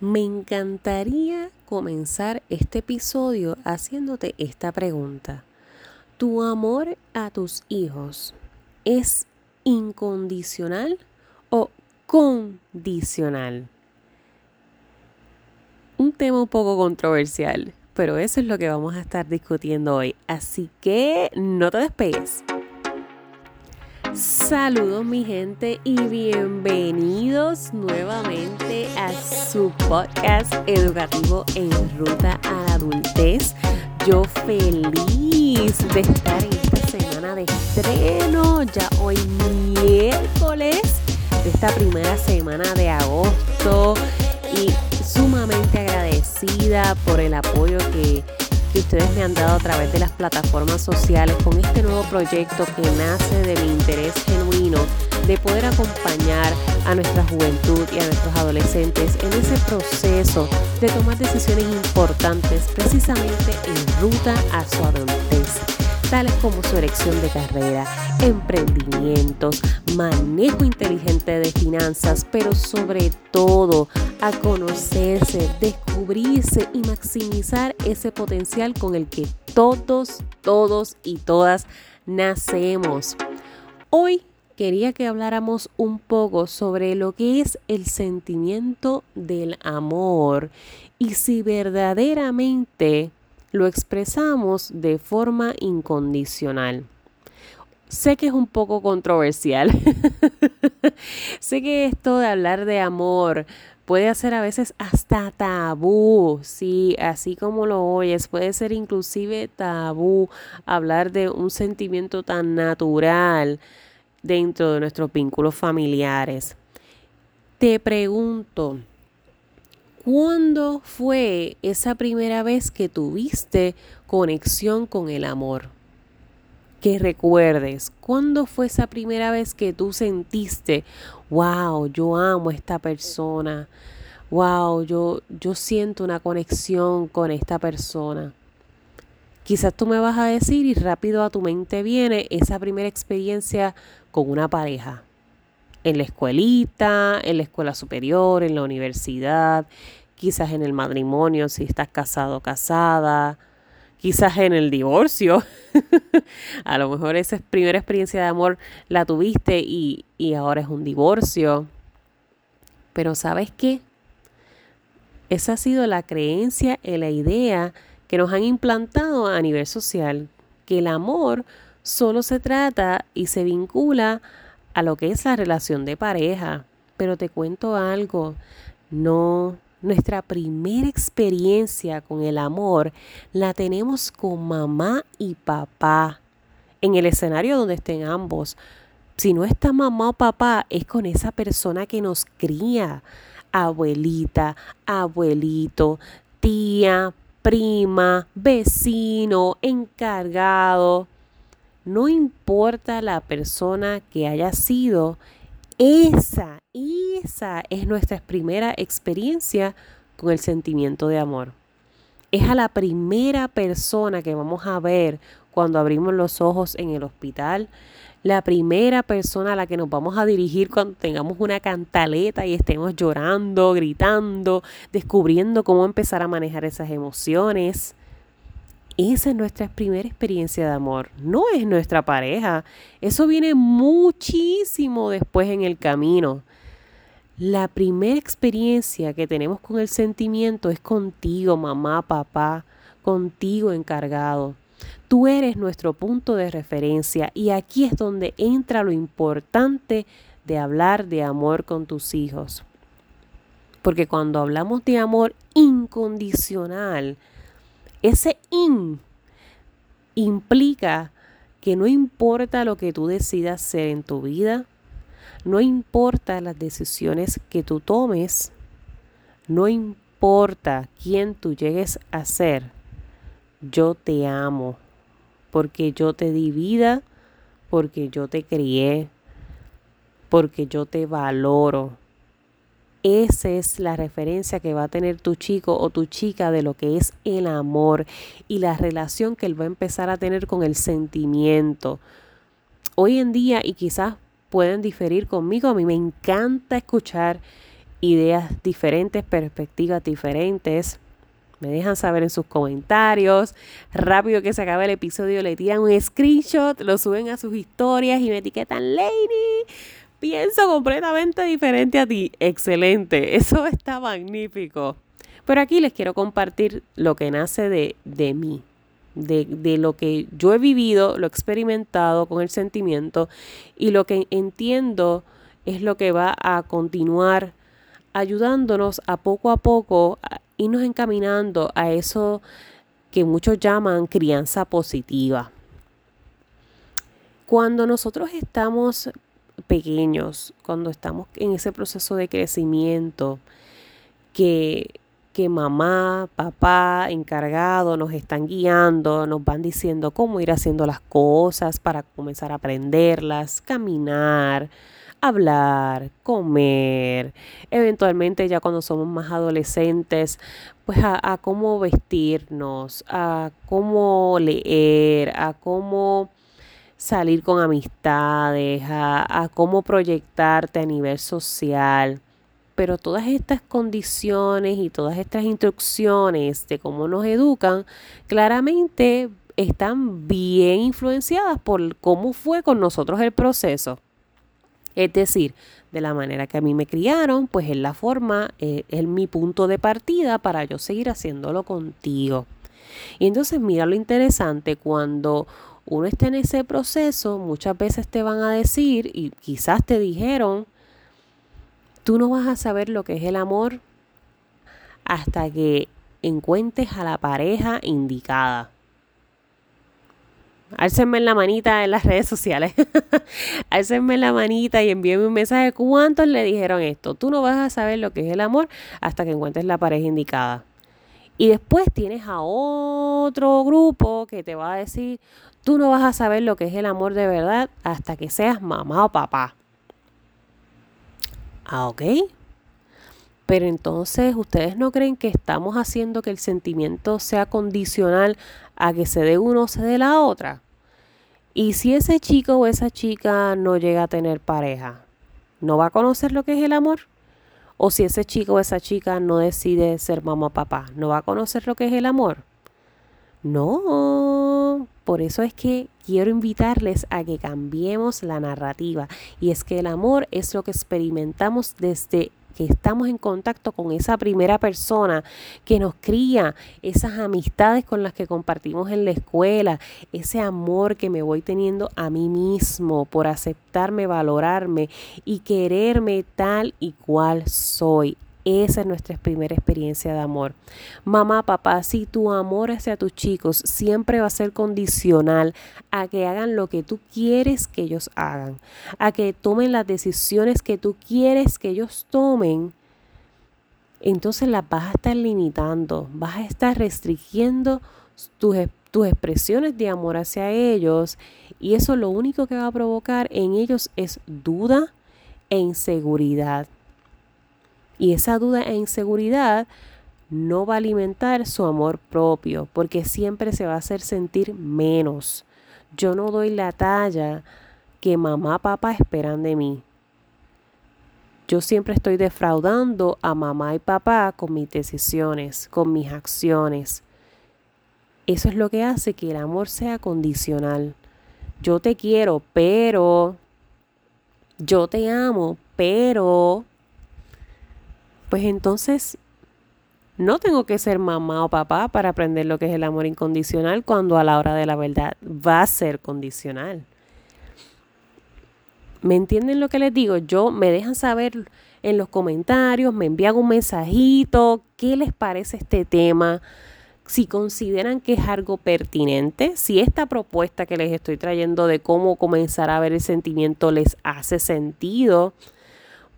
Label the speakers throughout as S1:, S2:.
S1: Me encantaría comenzar este episodio haciéndote esta pregunta. ¿Tu amor a tus hijos es incondicional o condicional? Un tema un poco controversial, pero eso es lo que vamos a estar discutiendo hoy. Así que no te despegues. Saludos mi gente y bienvenidos nuevamente a su podcast educativo en ruta a la adultez. Yo feliz de estar en esta semana de estreno, ya hoy miércoles de esta primera semana de agosto y sumamente agradecida por el apoyo que que ustedes me han dado a través de las plataformas sociales con este nuevo proyecto que nace de mi interés genuino de poder acompañar a nuestra juventud y a nuestros adolescentes en ese proceso de tomar decisiones importantes precisamente en ruta a su adultez tales como su elección de carrera, emprendimientos, manejo inteligente de finanzas, pero sobre todo a conocerse, descubrirse y maximizar ese potencial con el que todos, todos y todas nacemos. Hoy quería que habláramos un poco sobre lo que es el sentimiento del amor y si verdaderamente lo expresamos de forma incondicional. Sé que es un poco controversial. sé que esto de hablar de amor puede hacer a veces hasta tabú, sí, así como lo oyes, puede ser inclusive tabú hablar de un sentimiento tan natural dentro de nuestros vínculos familiares. Te pregunto, ¿Cuándo fue esa primera vez que tuviste conexión con el amor? Que recuerdes, ¿cuándo fue esa primera vez que tú sentiste, wow, yo amo a esta persona? Wow, yo, yo siento una conexión con esta persona. Quizás tú me vas a decir y rápido a tu mente viene esa primera experiencia con una pareja en la escuelita, en la escuela superior, en la universidad, quizás en el matrimonio si estás casado o casada, quizás en el divorcio. a lo mejor esa primera experiencia de amor la tuviste y, y ahora es un divorcio. Pero ¿sabes qué? Esa ha sido la creencia y la idea que nos han implantado a nivel social, que el amor solo se trata y se vincula a lo que es la relación de pareja. Pero te cuento algo, no, nuestra primera experiencia con el amor la tenemos con mamá y papá, en el escenario donde estén ambos. Si no está mamá o papá, es con esa persona que nos cría, abuelita, abuelito, tía, prima, vecino, encargado. No importa la persona que haya sido, esa, esa es nuestra primera experiencia con el sentimiento de amor. Es a la primera persona que vamos a ver cuando abrimos los ojos en el hospital, la primera persona a la que nos vamos a dirigir cuando tengamos una cantaleta y estemos llorando, gritando, descubriendo cómo empezar a manejar esas emociones. Esa es nuestra primera experiencia de amor, no es nuestra pareja. Eso viene muchísimo después en el camino. La primera experiencia que tenemos con el sentimiento es contigo, mamá, papá, contigo encargado. Tú eres nuestro punto de referencia y aquí es donde entra lo importante de hablar de amor con tus hijos. Porque cuando hablamos de amor incondicional, ese in implica que no importa lo que tú decidas hacer en tu vida, no importa las decisiones que tú tomes, no importa quién tú llegues a ser, yo te amo, porque yo te di vida, porque yo te crié, porque yo te valoro, esa es la referencia que va a tener tu chico o tu chica de lo que es el amor y la relación que él va a empezar a tener con el sentimiento. Hoy en día, y quizás pueden diferir conmigo, a mí me encanta escuchar ideas diferentes, perspectivas diferentes. Me dejan saber en sus comentarios. Rápido que se acabe el episodio, le tiran un screenshot, lo suben a sus historias y me etiquetan Lady. Pienso completamente diferente a ti. Excelente. Eso está magnífico. Pero aquí les quiero compartir lo que nace de, de mí. De, de, lo que yo he vivido, lo he experimentado con el sentimiento y lo que entiendo es lo que va a continuar ayudándonos a poco a poco irnos encaminando a eso que muchos llaman crianza positiva. Cuando nosotros estamos pequeños, cuando estamos en ese proceso de crecimiento, que, que mamá, papá, encargado nos están guiando, nos van diciendo cómo ir haciendo las cosas para comenzar a aprenderlas, caminar, hablar, comer, eventualmente ya cuando somos más adolescentes, pues a, cómo vestirnos, a cómo leer, a cómo salir con amistades, a, a cómo proyectarte a nivel social. Pero todas estas condiciones y todas estas instrucciones de cómo nos educan, claramente están bien influenciadas por cómo fue con nosotros el proceso. Es decir, de la manera que a mí me criaron, pues es la forma, eh, es mi punto de partida para yo seguir haciéndolo contigo. Y entonces mira lo interesante, cuando uno está en ese proceso, muchas veces te van a decir, y quizás te dijeron, tú no vas a saber lo que es el amor hasta que encuentres a la pareja indicada. Álcenme en la manita en las redes sociales. Álcenme en la manita y envíenme un mensaje. ¿Cuántos le dijeron esto? Tú no vas a saber lo que es el amor hasta que encuentres la pareja indicada. Y después tienes a otro grupo que te va a decir, tú no vas a saber lo que es el amor de verdad hasta que seas mamá o papá. Ah, ok. Pero entonces, ¿ustedes no creen que estamos haciendo que el sentimiento sea condicional a que se dé uno o se dé la otra? Y si ese chico o esa chica no llega a tener pareja, ¿no va a conocer lo que es el amor? O si ese chico o esa chica no decide ser mamá o papá, ¿no va a conocer lo que es el amor? No, por eso es que quiero invitarles a que cambiemos la narrativa. Y es que el amor es lo que experimentamos desde que estamos en contacto con esa primera persona que nos cría, esas amistades con las que compartimos en la escuela, ese amor que me voy teniendo a mí mismo por aceptarme, valorarme y quererme tal y cual soy. Esa es nuestra primera experiencia de amor. Mamá, papá, si tu amor hacia tus chicos siempre va a ser condicional a que hagan lo que tú quieres que ellos hagan, a que tomen las decisiones que tú quieres que ellos tomen, entonces las vas a estar limitando, vas a estar restringiendo tus, tus expresiones de amor hacia ellos y eso lo único que va a provocar en ellos es duda e inseguridad. Y esa duda e inseguridad no va a alimentar su amor propio, porque siempre se va a hacer sentir menos. Yo no doy la talla que mamá, papá esperan de mí. Yo siempre estoy defraudando a mamá y papá con mis decisiones, con mis acciones. Eso es lo que hace que el amor sea condicional. Yo te quiero, pero... Yo te amo, pero pues entonces no tengo que ser mamá o papá para aprender lo que es el amor incondicional cuando a la hora de la verdad va a ser condicional. ¿Me entienden lo que les digo? Yo me dejan saber en los comentarios, me envían un mensajito, qué les parece este tema, si consideran que es algo pertinente, si esta propuesta que les estoy trayendo de cómo comenzar a ver el sentimiento les hace sentido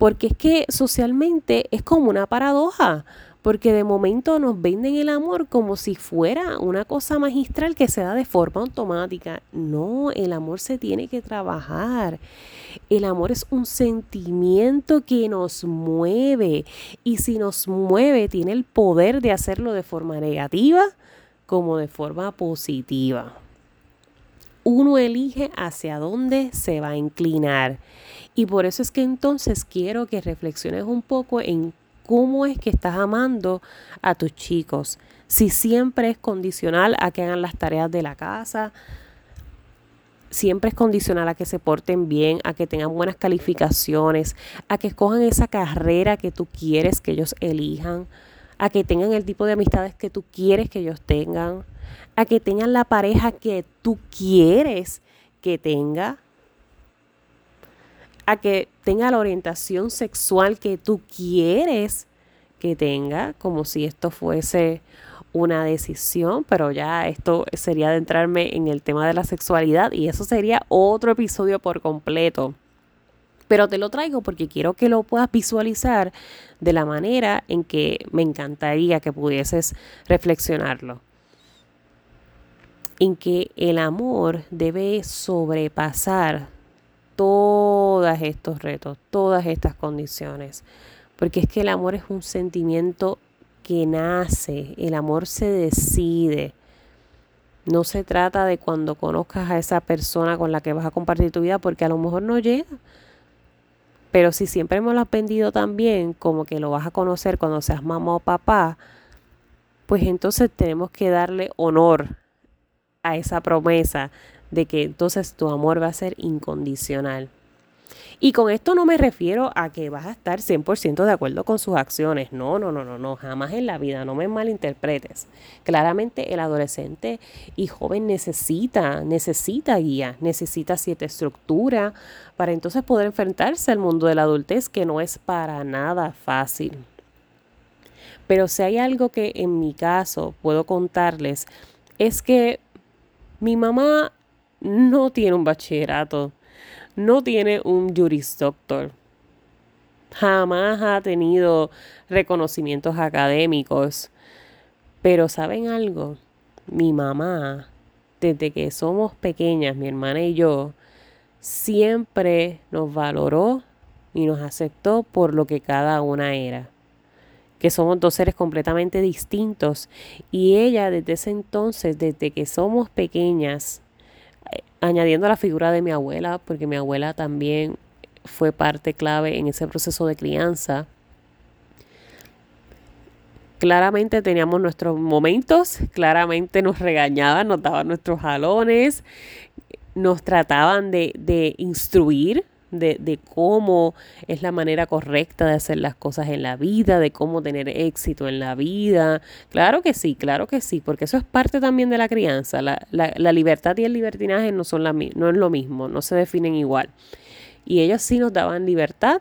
S1: porque es que socialmente es como una paradoja, porque de momento nos venden el amor como si fuera una cosa magistral que se da de forma automática. No, el amor se tiene que trabajar. El amor es un sentimiento que nos mueve y si nos mueve tiene el poder de hacerlo de forma negativa como de forma positiva. Uno elige hacia dónde se va a inclinar. Y por eso es que entonces quiero que reflexiones un poco en cómo es que estás amando a tus chicos. Si siempre es condicional a que hagan las tareas de la casa, siempre es condicional a que se porten bien, a que tengan buenas calificaciones, a que escojan esa carrera que tú quieres que ellos elijan, a que tengan el tipo de amistades que tú quieres que ellos tengan, a que tengan la pareja que tú quieres que tenga, a que tenga la orientación sexual que tú quieres que tenga, como si esto fuese una decisión, pero ya esto sería adentrarme en el tema de la sexualidad y eso sería otro episodio por completo. Pero te lo traigo porque quiero que lo puedas visualizar de la manera en que me encantaría que pudieses reflexionarlo. En que el amor debe sobrepasar todos estos retos, todas estas condiciones. Porque es que el amor es un sentimiento que nace, el amor se decide. No se trata de cuando conozcas a esa persona con la que vas a compartir tu vida, porque a lo mejor no llega. Pero si siempre hemos lo aprendido también, como que lo vas a conocer cuando seas mamá o papá, pues entonces tenemos que darle honor a esa promesa de que entonces tu amor va a ser incondicional. Y con esto no me refiero a que vas a estar 100% de acuerdo con sus acciones. No, no, no, no, no, jamás en la vida, no me malinterpretes. Claramente el adolescente y joven necesita, necesita guía, necesita cierta estructura para entonces poder enfrentarse al mundo de la adultez que no es para nada fácil. Pero si hay algo que en mi caso puedo contarles, es que mi mamá no tiene un bachillerato no tiene un Juris Doctor. Jamás ha tenido reconocimientos académicos. Pero ¿saben algo? Mi mamá, desde que somos pequeñas, mi hermana y yo, siempre nos valoró y nos aceptó por lo que cada una era. Que somos dos seres completamente distintos. Y ella desde ese entonces, desde que somos pequeñas, añadiendo la figura de mi abuela, porque mi abuela también fue parte clave en ese proceso de crianza. Claramente teníamos nuestros momentos, claramente nos regañaban, nos daban nuestros jalones, nos trataban de, de instruir, de, cómo es la manera correcta de hacer las cosas en la vida, de cómo tener éxito en la vida. Claro que sí, claro que sí, porque eso es parte también de la crianza. La, la, libertad y el libertinaje no, son la, no es lo mismo, no se definen igual. Y ellos sí nos daban libertad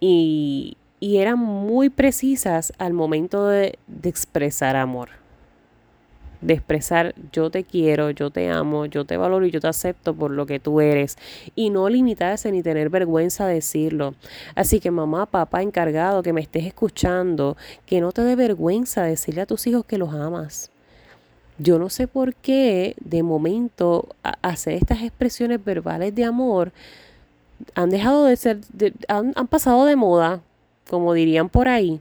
S1: y, y eran muy precisas al momento de, de expresar amor de expresar yo te quiero, yo te amo, yo te valoro y yo te acepto por lo que tú eres y no limitarse ni tener vergüenza de decirlo. Así que mamá, papá encargado que me estés escuchando, que no te dé vergüenza decirle a tus hijos que los amas. Yo no sé por qué de momento hacer estas expresiones verbales de amor han dejado de ser, han, han pasado de moda, como dirían por ahí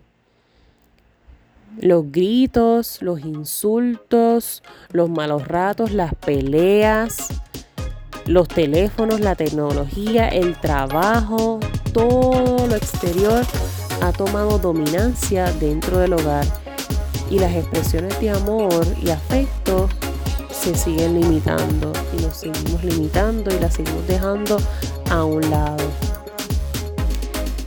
S1: los gritos, los insultos, los malos ratos, las peleas, los teléfonos, la tecnología, el trabajo, todo lo exterior ha tomado dominancia dentro del hogar y las expresiones de amor y afecto se siguen limitando y nos seguimos limitando y las seguimos dejando a un lado.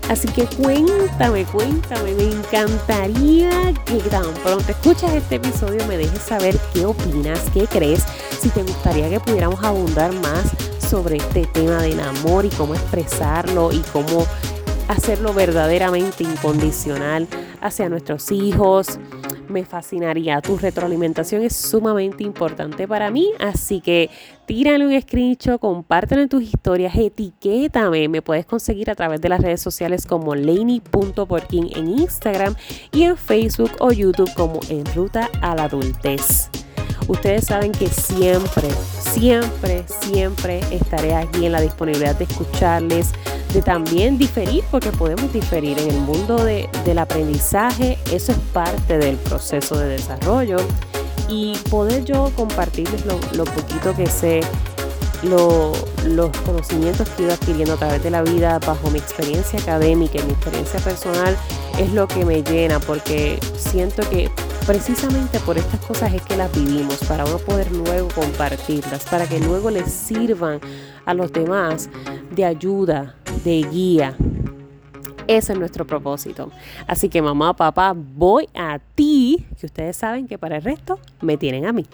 S1: Así que cuéntame, cuéntame, me encantaría que tan pronto escuchas este episodio me dejes saber qué opinas, qué crees, si te gustaría que pudiéramos abundar más sobre este tema del amor y cómo expresarlo y cómo hacerlo verdaderamente incondicional hacia nuestros hijos, me fascinaría. Tu retroalimentación es sumamente importante para mí, así que tírale un screenshot, compártelo en tus historias, etiquétame. Me puedes conseguir a través de las redes sociales como laney.porkin en Instagram y en Facebook o YouTube como En Ruta a la Adultez. Ustedes saben que siempre, siempre, siempre estaré aquí en la disponibilidad de escucharles, de también diferir, porque podemos diferir en el mundo del aprendizaje, eso es parte del proceso de desarrollo. y poder yo compartirles lo, poquito que sé, los conocimientos que he adquiriendo a través de la vida bajo mi experiencia académica y mi experiencia personal es lo que me llena porque siento que precisamente por estas cosas es que las vivimos, para uno poder luego compartirlas, para que luego les sirvan a los demás de ayuda, de guía. Ese es nuestro propósito. Así que mamá, papá, voy a ti, que ustedes saben que para el resto me tienen a mí.